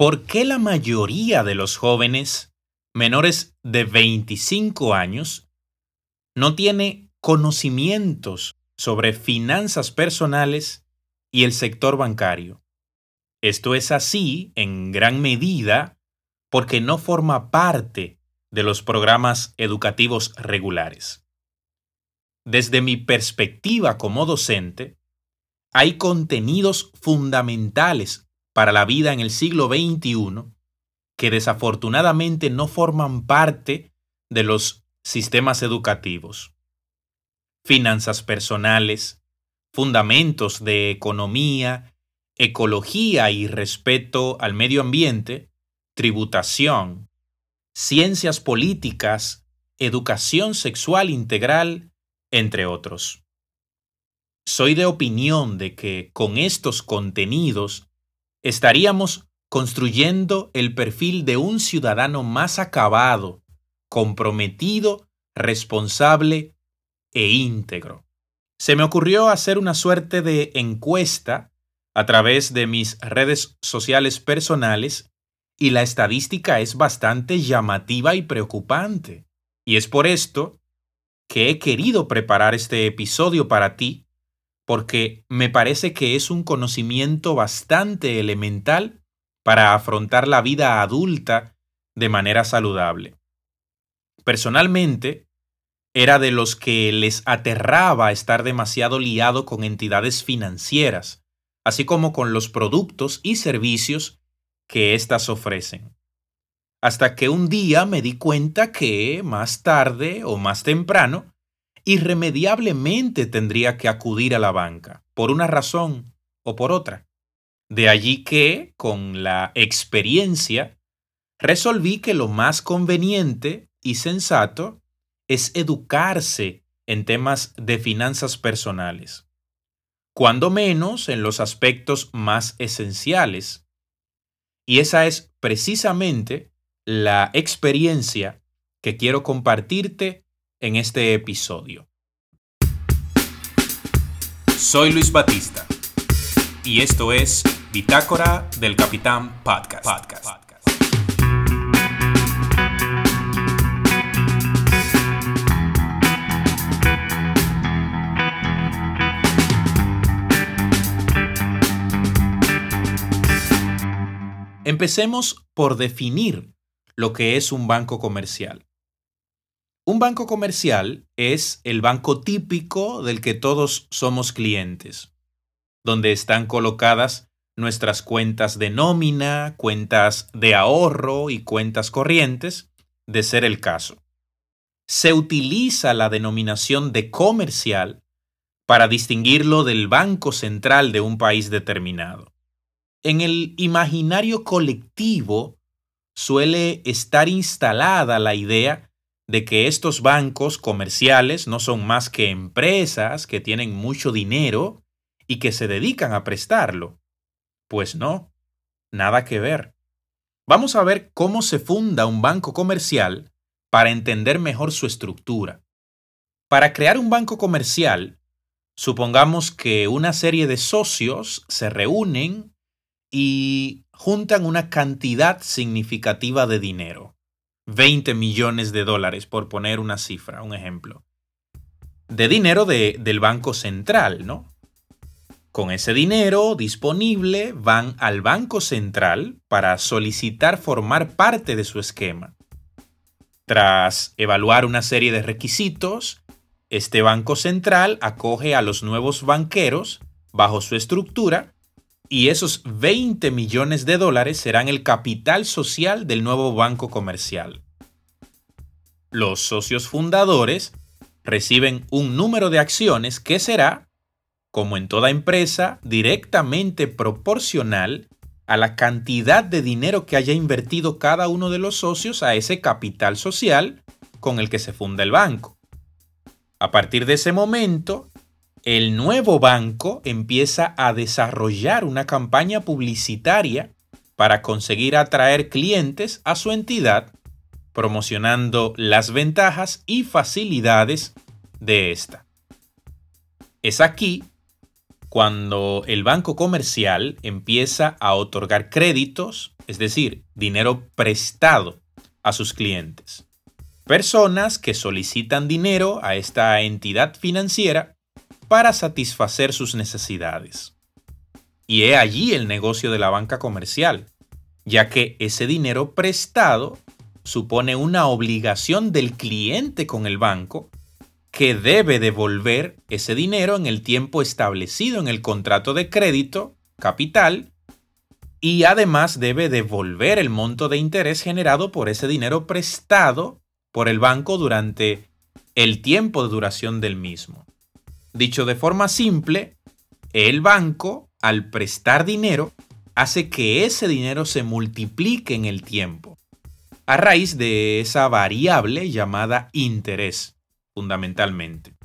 ¿Por qué la mayoría de los jóvenes menores de 25 años no tiene conocimientos sobre finanzas personales y el sector bancario? Esto es así en gran medida porque no forma parte de los programas educativos regulares. Desde mi perspectiva como docente, hay contenidos fundamentales para la vida en el siglo XXI que desafortunadamente no forman parte de los sistemas educativos. Finanzas personales, fundamentos de economía, ecología y respeto al medio ambiente, tributación, ciencias políticas, educación sexual integral, entre otros. Soy de opinión de que con estos contenidos estaríamos construyendo el perfil de un ciudadano más acabado, comprometido, responsable e íntegro. Se me ocurrió hacer una suerte de encuesta a través de mis redes sociales personales y la estadística es bastante llamativa y preocupante. Y es por esto que he querido preparar este episodio para ti porque me parece que es un conocimiento bastante elemental para afrontar la vida adulta de manera saludable. Personalmente, era de los que les aterraba estar demasiado liado con entidades financieras, así como con los productos y servicios que éstas ofrecen. Hasta que un día me di cuenta que, más tarde o más temprano, irremediablemente tendría que acudir a la banca, por una razón o por otra. De allí que, con la experiencia, resolví que lo más conveniente y sensato es educarse en temas de finanzas personales, cuando menos en los aspectos más esenciales. Y esa es precisamente la experiencia que quiero compartirte en este episodio. Soy Luis Batista y esto es Bitácora del Capitán Podcast. Empecemos por definir lo que es un banco comercial. Un banco comercial es el banco típico del que todos somos clientes, donde están colocadas nuestras cuentas de nómina, cuentas de ahorro y cuentas corrientes, de ser el caso. Se utiliza la denominación de comercial para distinguirlo del banco central de un país determinado. En el imaginario colectivo suele estar instalada la idea de que estos bancos comerciales no son más que empresas que tienen mucho dinero y que se dedican a prestarlo. Pues no, nada que ver. Vamos a ver cómo se funda un banco comercial para entender mejor su estructura. Para crear un banco comercial, supongamos que una serie de socios se reúnen y juntan una cantidad significativa de dinero. 20 millones de dólares, por poner una cifra, un ejemplo, de dinero del Banco Central, ¿no? Con ese dinero disponible van al Banco Central para solicitar formar parte de su esquema. Tras evaluar una serie de requisitos, este Banco Central acoge a los nuevos banqueros bajo su estructura y esos 20 millones de dólares serán el capital social del nuevo banco comercial. Los socios fundadores reciben un número de acciones que será, como en toda empresa, directamente proporcional a la cantidad de dinero que haya invertido cada uno de los socios a ese capital social con el que se funda el banco. A partir de ese momento, el nuevo banco empieza a desarrollar una campaña publicitaria para conseguir atraer clientes a su entidad, promocionando las ventajas y facilidades de esta. Es aquí cuando el banco comercial empieza a otorgar créditos, es decir, dinero prestado a sus clientes. Personas que solicitan dinero a esta entidad financiera para satisfacer sus necesidades. Y he allí el negocio de la banca comercial, ya que ese dinero prestado supone una obligación del cliente con el banco que debe devolver ese dinero en el tiempo establecido en el contrato de crédito, capital, y además debe devolver el monto de interés generado por ese dinero prestado por el banco durante el tiempo de duración del mismo. Dicho de forma simple, el banco, al prestar dinero, hace que ese dinero se multiplique en el tiempo, a raíz de esa variable llamada interés, fundamentalmente.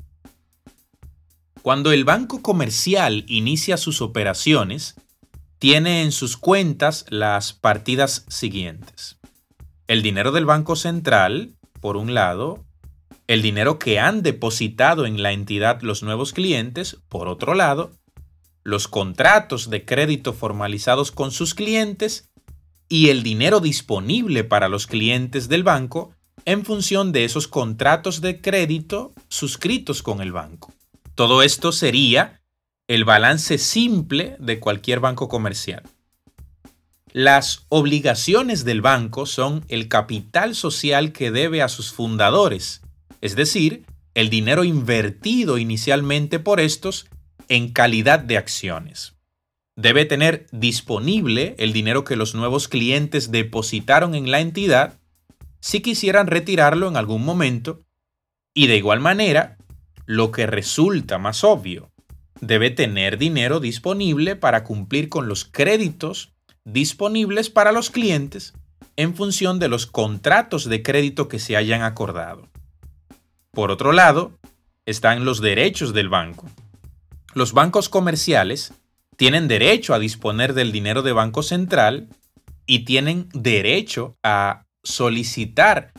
Cuando el banco comercial inicia sus operaciones, tiene en sus cuentas las partidas siguientes. El dinero del Banco Central, por un lado, el dinero que han depositado en la entidad los nuevos clientes, por otro lado, los contratos de crédito formalizados con sus clientes y el dinero disponible para los clientes del banco en función de esos contratos de crédito suscritos con el banco. Todo esto sería el balance simple de cualquier banco comercial. Las obligaciones del banco son el capital social que debe a sus fundadores es decir, el dinero invertido inicialmente por estos en calidad de acciones. Debe tener disponible el dinero que los nuevos clientes depositaron en la entidad si quisieran retirarlo en algún momento y de igual manera, lo que resulta más obvio, debe tener dinero disponible para cumplir con los créditos disponibles para los clientes en función de los contratos de crédito que se hayan acordado. Por otro lado, están los derechos del banco. Los bancos comerciales tienen derecho a disponer del dinero de Banco Central y tienen derecho a solicitar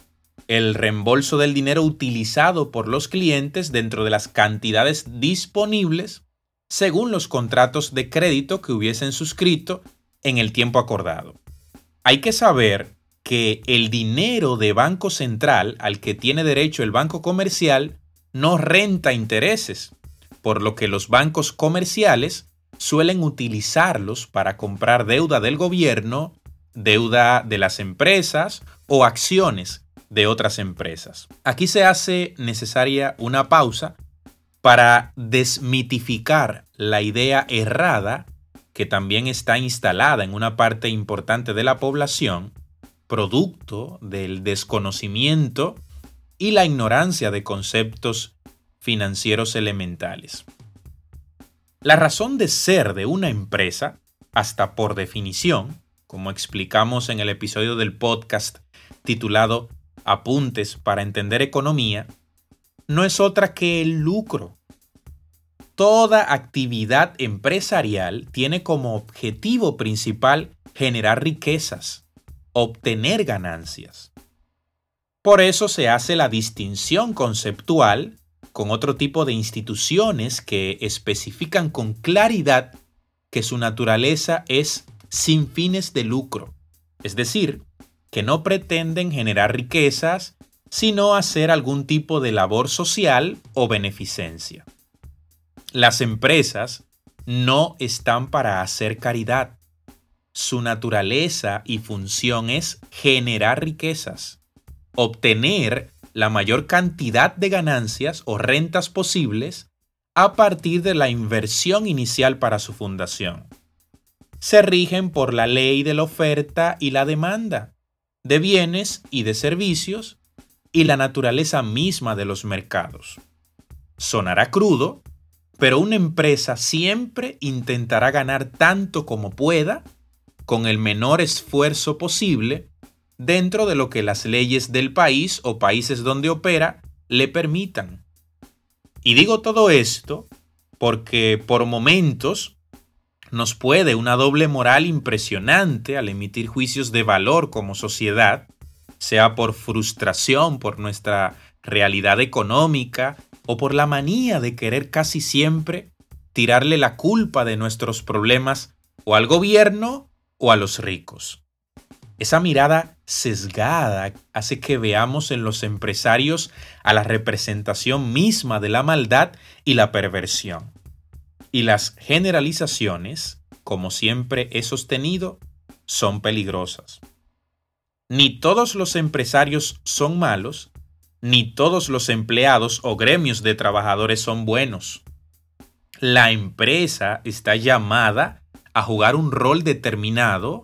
el reembolso del dinero utilizado por los clientes dentro de las cantidades disponibles según los contratos de crédito que hubiesen suscrito en el tiempo acordado. Hay que saber que el dinero de Banco Central al que tiene derecho el banco comercial no renta intereses, por lo que los bancos comerciales suelen utilizarlos para comprar deuda del gobierno, deuda de las empresas o acciones de otras empresas. Aquí se hace necesaria una pausa para desmitificar la idea errada que también está instalada en una parte importante de la población producto del desconocimiento y la ignorancia de conceptos financieros elementales. La razón de ser de una empresa, hasta por definición, como explicamos en el episodio del podcast titulado Apuntes para entender economía, no es otra que el lucro. Toda actividad empresarial tiene como objetivo principal generar riquezas, obtener ganancias. Por eso se hace la distinción conceptual con otro tipo de instituciones que especifican con claridad que su naturaleza es sin fines de lucro, es decir, que no pretenden generar riquezas, sino hacer algún tipo de labor social o beneficencia. Las empresas no están para hacer caridad, su naturaleza y función es generar riquezas, obtener la mayor cantidad de ganancias o rentas posibles a partir de la inversión inicial para su fundación. Se rigen por la ley de la oferta y la demanda, de bienes y de servicios, y la naturaleza misma de los mercados. Sonará crudo, pero una empresa siempre intentará ganar tanto como pueda con el menor esfuerzo posible dentro de lo que las leyes del país o países donde opera le permitan. Y digo todo esto porque por momentos nos puede una doble moral impresionante al emitir juicios de valor como sociedad, sea por frustración por nuestra realidad económica o por la manía de querer casi siempre tirarle la culpa de nuestros problemas o al gobierno o a los ricos. Esa mirada sesgada hace que veamos en los empresarios a la representación misma de la maldad y la perversión. Y las generalizaciones, como siempre he sostenido, son peligrosas. Ni todos los empresarios son malos, ni todos los empleados o gremios de trabajadores son buenos. La empresa está llamada a jugar un rol determinado,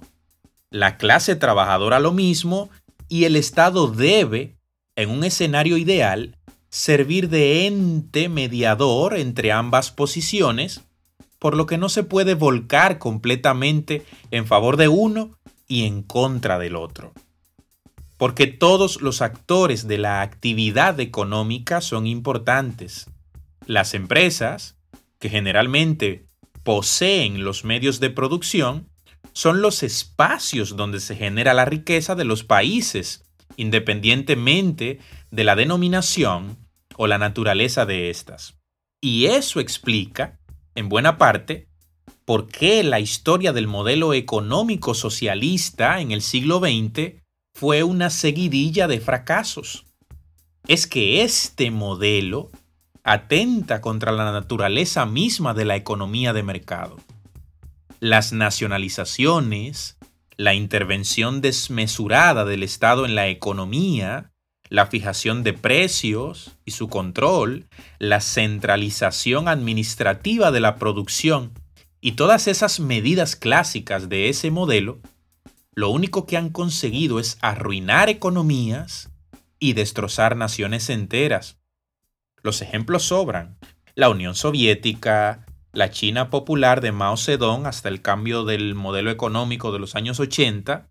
la clase trabajadora lo mismo, y el Estado debe, en un escenario ideal, servir de ente mediador entre ambas posiciones, por lo que no se puede volcar completamente en favor de uno y en contra del otro porque todos los actores de la actividad económica son importantes. Las empresas, que generalmente poseen los medios de producción, son los espacios donde se genera la riqueza de los países, independientemente de la denominación o la naturaleza de estas. Y eso explica, en buena parte, por qué la historia del modelo económico socialista en el siglo XX fue una seguidilla de fracasos. Es que este modelo atenta contra la naturaleza misma de la economía de mercado. Las nacionalizaciones, la intervención desmesurada del Estado en la economía, la fijación de precios y su control, la centralización administrativa de la producción y todas esas medidas clásicas de ese modelo lo único que han conseguido es arruinar economías y destrozar naciones enteras. Los ejemplos sobran. La Unión Soviética, la China popular de Mao Zedong hasta el cambio del modelo económico de los años 80,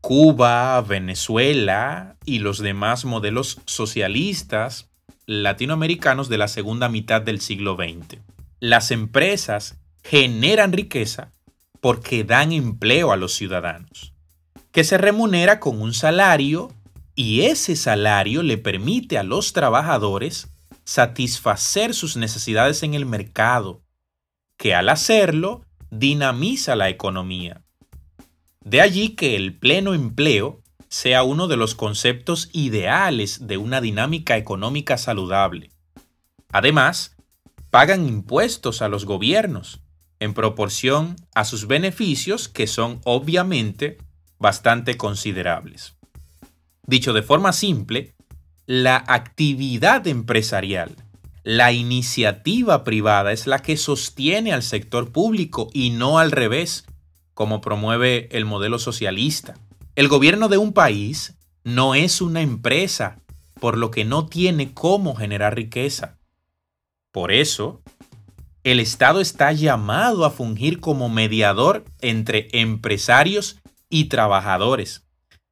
Cuba, Venezuela y los demás modelos socialistas latinoamericanos de la segunda mitad del siglo XX. Las empresas generan riqueza porque dan empleo a los ciudadanos, que se remunera con un salario y ese salario le permite a los trabajadores satisfacer sus necesidades en el mercado, que al hacerlo dinamiza la economía. De allí que el pleno empleo sea uno de los conceptos ideales de una dinámica económica saludable. Además, pagan impuestos a los gobiernos, en proporción a sus beneficios que son obviamente bastante considerables. Dicho de forma simple, la actividad empresarial, la iniciativa privada es la que sostiene al sector público y no al revés, como promueve el modelo socialista. El gobierno de un país no es una empresa, por lo que no tiene cómo generar riqueza. Por eso, el Estado está llamado a fungir como mediador entre empresarios y trabajadores,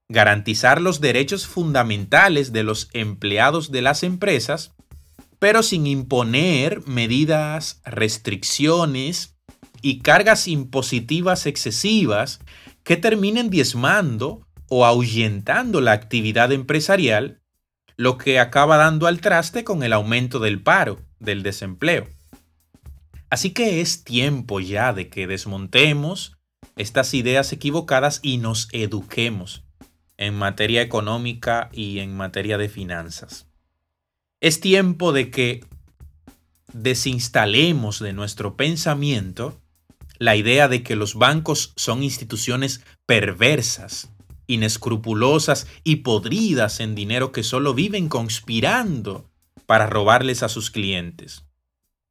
garantizar los derechos fundamentales de los empleados de las empresas, pero sin imponer medidas, restricciones y cargas impositivas excesivas que terminen diezmando o ahuyentando la actividad empresarial, lo que acaba dando al traste con el aumento del paro, del desempleo. Así que es tiempo ya de que desmontemos estas ideas equivocadas y nos eduquemos en materia económica y en materia de finanzas. Es tiempo de que desinstalemos de nuestro pensamiento la idea de que los bancos son instituciones perversas, inescrupulosas y podridas en dinero que solo viven conspirando para robarles a sus clientes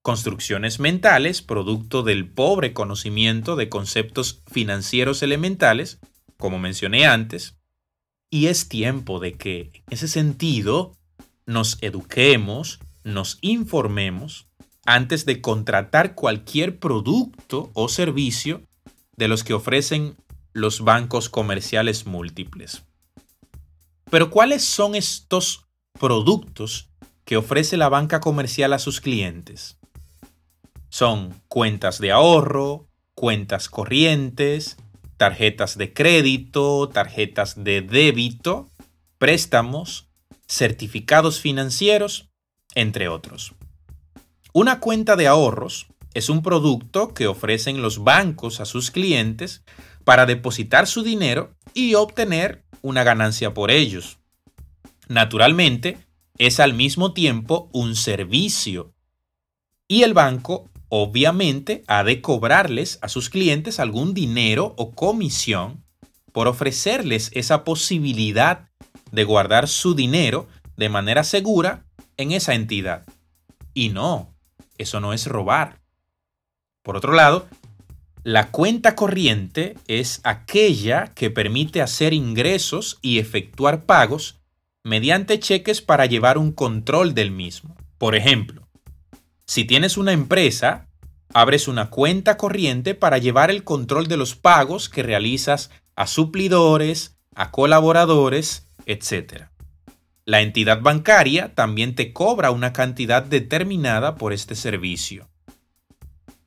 construcciones mentales producto del pobre conocimiento de conceptos financieros elementales, como mencioné antes, y es tiempo de que, en ese sentido, nos eduquemos, nos informemos antes de contratar cualquier producto o servicio de los que ofrecen los bancos comerciales múltiples. Pero ¿cuáles son estos productos que ofrece la banca comercial a sus clientes? Son cuentas de ahorro, cuentas corrientes, tarjetas de crédito, tarjetas de débito, préstamos, certificados financieros, entre otros. Una cuenta de ahorros es un producto que ofrecen los bancos a sus clientes para depositar su dinero y obtener una ganancia por ellos. Naturalmente, es al mismo tiempo un servicio y el banco obviamente ha de cobrarles a sus clientes algún dinero o comisión por ofrecerles esa posibilidad de guardar su dinero de manera segura en esa entidad. Y no, eso no es robar. Por otro lado, la cuenta corriente es aquella que permite hacer ingresos y efectuar pagos mediante cheques para llevar un control del mismo. Por ejemplo, si tienes una empresa, abres una cuenta corriente para llevar el control de los pagos que realizas a suplidores, a colaboradores, etc. La entidad bancaria también te cobra una cantidad determinada por este servicio.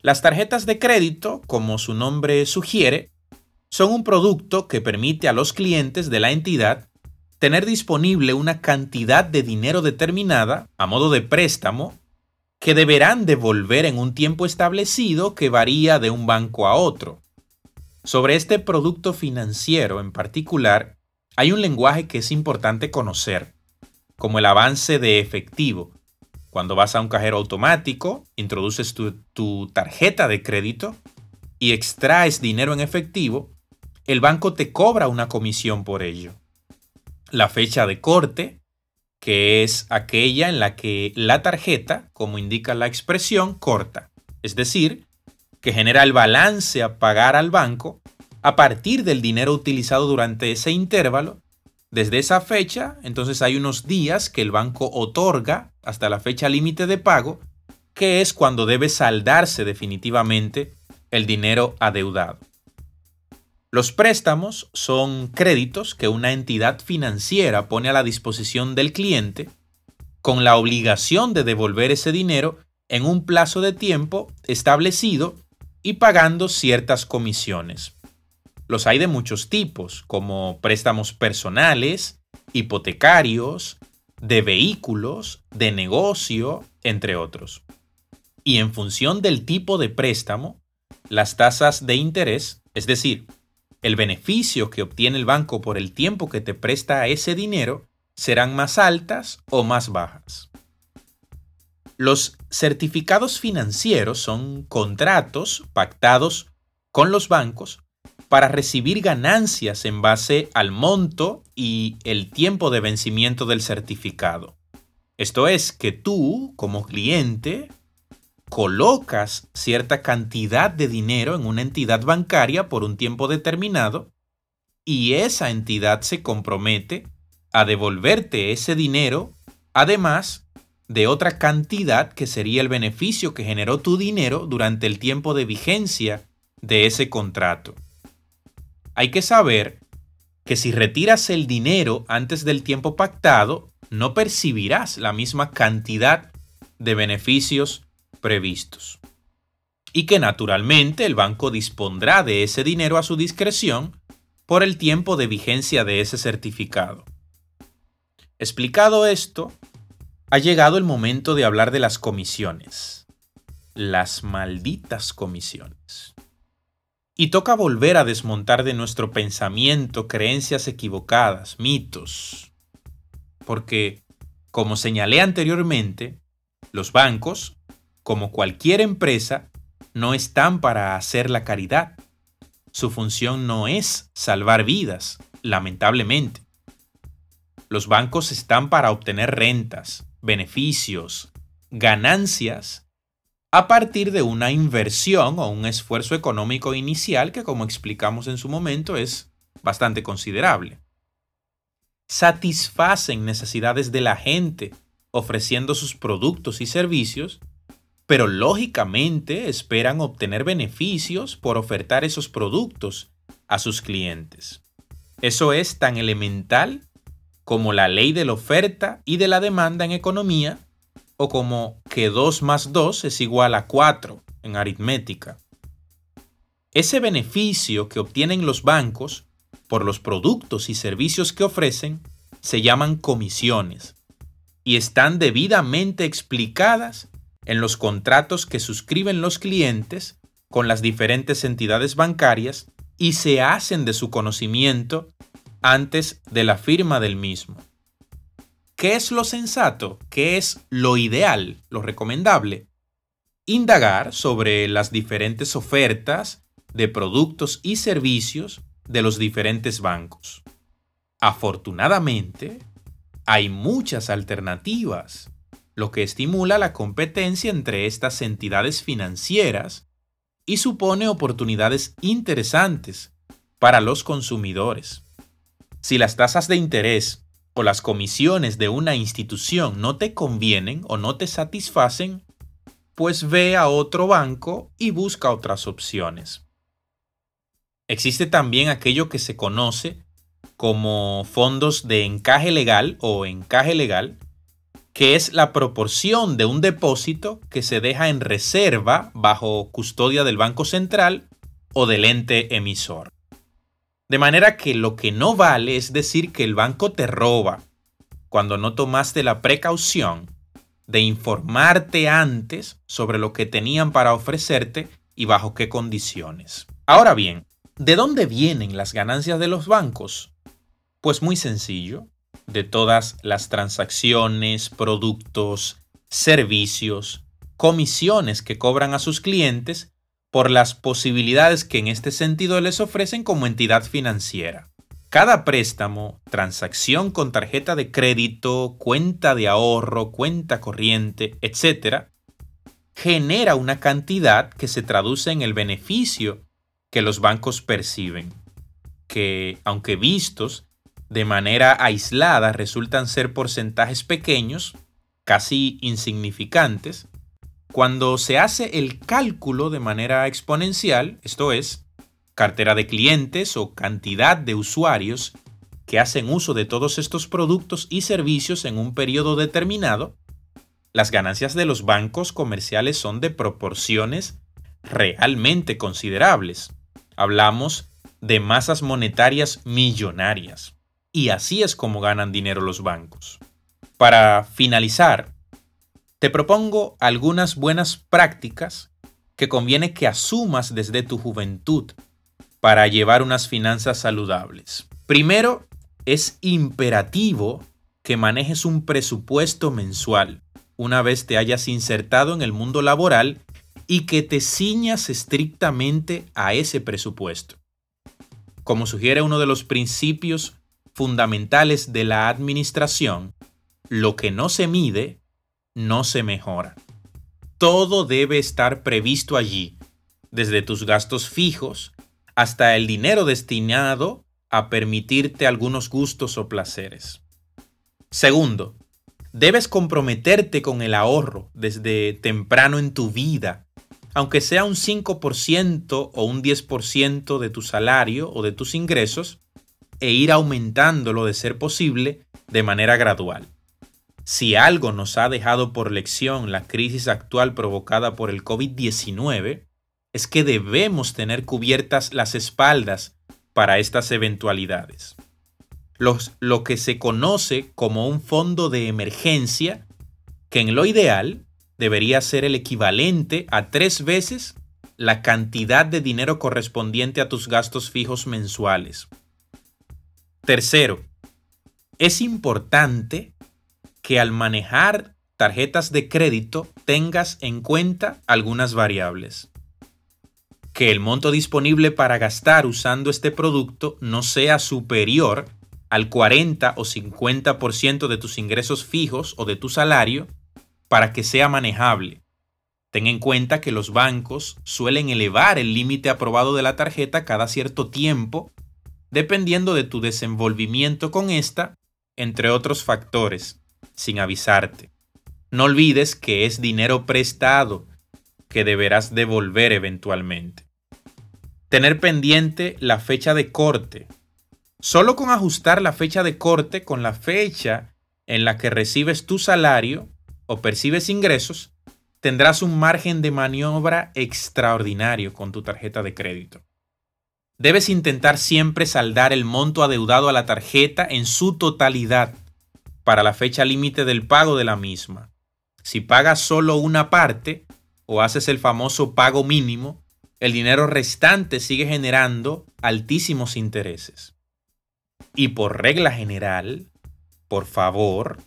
Las tarjetas de crédito, como su nombre sugiere, son un producto que permite a los clientes de la entidad tener disponible una cantidad de dinero determinada a modo de préstamo que deberán devolver en un tiempo establecido que varía de un banco a otro. Sobre este producto financiero en particular, hay un lenguaje que es importante conocer, como el avance de efectivo. Cuando vas a un cajero automático, introduces tu, tarjeta de crédito y extraes dinero en efectivo, el banco te cobra una comisión por ello. La fecha de corte, que es aquella en la que la tarjeta, como indica la expresión, corta, es decir, que genera el balance a pagar al banco a partir del dinero utilizado durante ese intervalo. Desde esa fecha, entonces hay unos días que el banco otorga hasta la fecha límite de pago, que es cuando debe saldarse definitivamente el dinero adeudado. Los préstamos son créditos que una entidad financiera pone a la disposición del cliente con la obligación de devolver ese dinero en un plazo de tiempo establecido y pagando ciertas comisiones. Los hay de muchos tipos, como préstamos personales, hipotecarios, de vehículos, de negocio, entre otros. Y en función del tipo de préstamo, las tasas de interés, es decir, el beneficio que obtiene el banco por el tiempo que te presta ese dinero serán más altas o más bajas. Los certificados financieros son contratos pactados con los bancos para recibir ganancias en base al monto y el tiempo de vencimiento del certificado. Esto es que tú, como cliente, colocas cierta cantidad de dinero en una entidad bancaria por un tiempo determinado y esa entidad se compromete a devolverte ese dinero, además de otra cantidad que sería el beneficio que generó tu dinero durante el tiempo de vigencia de ese contrato. Hay que saber que si retiras el dinero antes del tiempo pactado, no percibirás la misma cantidad de beneficios previstos. Y que naturalmente el banco dispondrá de ese dinero a su discreción por el tiempo de vigencia de ese certificado. Explicado esto, ha llegado el momento de hablar de las comisiones. Las malditas comisiones. Y toca volver a desmontar de nuestro pensamiento creencias equivocadas, mitos. Porque, como señalé anteriormente, los bancos como cualquier empresa, no están para hacer la caridad. Su función no es salvar vidas, lamentablemente. Los bancos están para obtener rentas, beneficios, ganancias a partir de una inversión o un esfuerzo económico inicial que, como explicamos en su momento, es bastante considerable. Satisfacen necesidades de la gente ofreciendo sus productos y servicios pero lógicamente esperan obtener beneficios por ofertar esos productos a sus clientes. Eso es tan elemental como la ley de la oferta y de la demanda en economía o como que 2 más 2 es igual a 4 en aritmética. Ese beneficio que obtienen los bancos por los productos y servicios que ofrecen se llaman comisiones y están debidamente explicadas en los contratos que suscriben los clientes con las diferentes entidades bancarias y se hacen de su conocimiento antes de la firma del mismo. ¿Qué es lo sensato? ¿Qué es lo ideal? ¿Lo recomendable? Indagar sobre las diferentes ofertas de productos y servicios de los diferentes bancos. Afortunadamente, hay muchas alternativas, lo que estimula la competencia entre estas entidades financieras y supone oportunidades interesantes para los consumidores. Si las tasas de interés o las comisiones de una institución no te convienen o no te satisfacen, pues ve a otro banco y busca otras opciones. Existe también aquello que se conoce como fondos de encaje legal o encaje legal, que es la proporción de un depósito que se deja en reserva bajo custodia del Banco Central o del ente emisor. De manera que lo que no vale es decir que el banco te roba cuando no tomaste la precaución de informarte antes sobre lo que tenían para ofrecerte y bajo qué condiciones. Ahora bien, ¿de dónde vienen las ganancias de los bancos? Pues muy sencillo de todas las transacciones, productos, servicios, comisiones que cobran a sus clientes por las posibilidades que en este sentido les ofrecen como entidad financiera. Cada préstamo, transacción con tarjeta de crédito, cuenta de ahorro, cuenta corriente, etc., genera una cantidad que se traduce en el beneficio que los bancos perciben, que, aunque vistos, de manera aislada resultan ser porcentajes pequeños, casi insignificantes, cuando se hace el cálculo de manera exponencial, esto es, cartera de clientes o cantidad de usuarios que hacen uso de todos estos productos y servicios en un periodo determinado, las ganancias de los bancos comerciales son de proporciones realmente considerables. Hablamos de masas monetarias millonarias. Y así es como ganan dinero los bancos. Para finalizar, te propongo algunas buenas prácticas que conviene que asumas desde tu juventud para llevar unas finanzas saludables. Primero, es imperativo que manejes un presupuesto mensual una vez te hayas insertado en el mundo laboral y que te ciñas estrictamente a ese presupuesto. Como sugiere uno de los principios fundamentales de la administración, lo que no se mide, no se mejora. Todo debe estar previsto allí, desde tus gastos fijos hasta el dinero destinado a permitirte algunos gustos o placeres. Segundo, debes comprometerte con el ahorro desde temprano en tu vida, aunque sea un 5% o un 10% de tu salario o de tus ingresos, e ir aumentándolo de ser posible de manera gradual. Si algo nos ha dejado por lección la crisis actual provocada por el COVID-19, es que debemos tener cubiertas las espaldas para estas eventualidades. lo que se conoce como un fondo de emergencia, que en lo ideal debería ser el equivalente a tres veces la cantidad de dinero correspondiente a tus gastos fijos mensuales. Tercero, es importante que al manejar tarjetas de crédito tengas en cuenta algunas variables. Que el monto disponible para gastar usando este producto no sea superior al 40 o 50% de tus ingresos fijos o de tu salario para que sea manejable. Ten en cuenta que los bancos suelen elevar el límite aprobado de la tarjeta cada cierto tiempo dependiendo de tu desenvolvimiento con esta, entre otros factores, sin avisarte. No olvides que es dinero prestado que deberás devolver eventualmente. Tener pendiente la fecha de corte. Solo con ajustar la fecha de corte con la fecha en la que recibes tu salario o percibes ingresos, tendrás un margen de maniobra extraordinario con tu tarjeta de crédito. Debes intentar siempre saldar el monto adeudado a la tarjeta en su totalidad para la fecha límite del pago de la misma. Si pagas solo una parte o haces el famoso pago mínimo, el dinero restante sigue generando altísimos intereses. Y por regla general, por favor,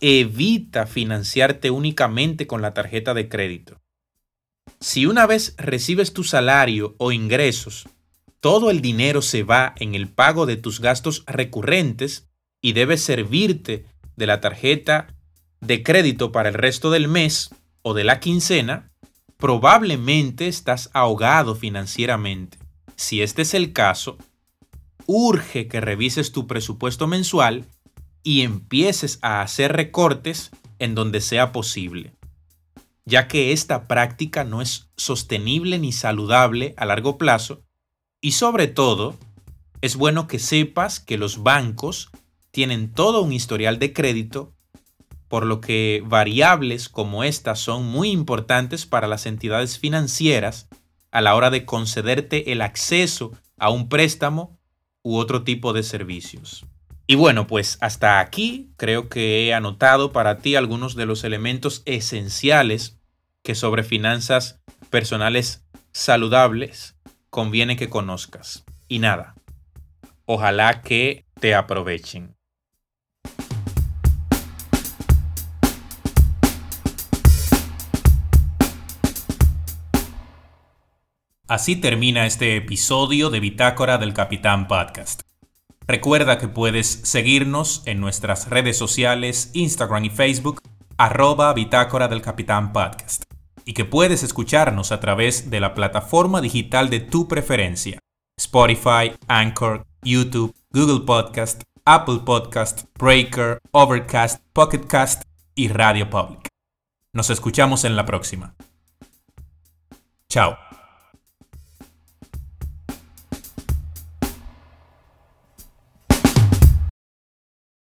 evita financiarte únicamente con la tarjeta de crédito. Si una vez recibes tu salario o ingresos, todo el dinero se va en el pago de tus gastos recurrentes y debes servirte de la tarjeta de crédito para el resto del mes o de la quincena, probablemente estás ahogado financieramente. Si este es el caso, urge que revises tu presupuesto mensual y empieces a hacer recortes en donde sea posible, ya que esta práctica no es sostenible ni saludable a largo plazo y sobre todo, es bueno que sepas que los bancos tienen todo un historial de crédito, por lo que variables como estas son muy importantes para las entidades financieras a la hora de concederte el acceso a un préstamo u otro tipo de servicios. Y bueno, pues hasta aquí creo que he anotado para ti algunos de los elementos esenciales que sobre finanzas personales saludables conviene que conozcas. Y nada, ojalá que te aprovechen. Así termina este episodio de Bitácora del Capitán Podcast. Recuerda que puedes seguirnos en nuestras redes sociales, Instagram y Facebook, arroba Bitácora del Capitán Podcast, y que puedes escucharnos a través de la plataforma digital de tu preferencia, Spotify, Anchor, YouTube, Google Podcast, Apple Podcast, Breaker, Overcast, Pocketcast y Radio Public. Nos escuchamos en la próxima. Chao.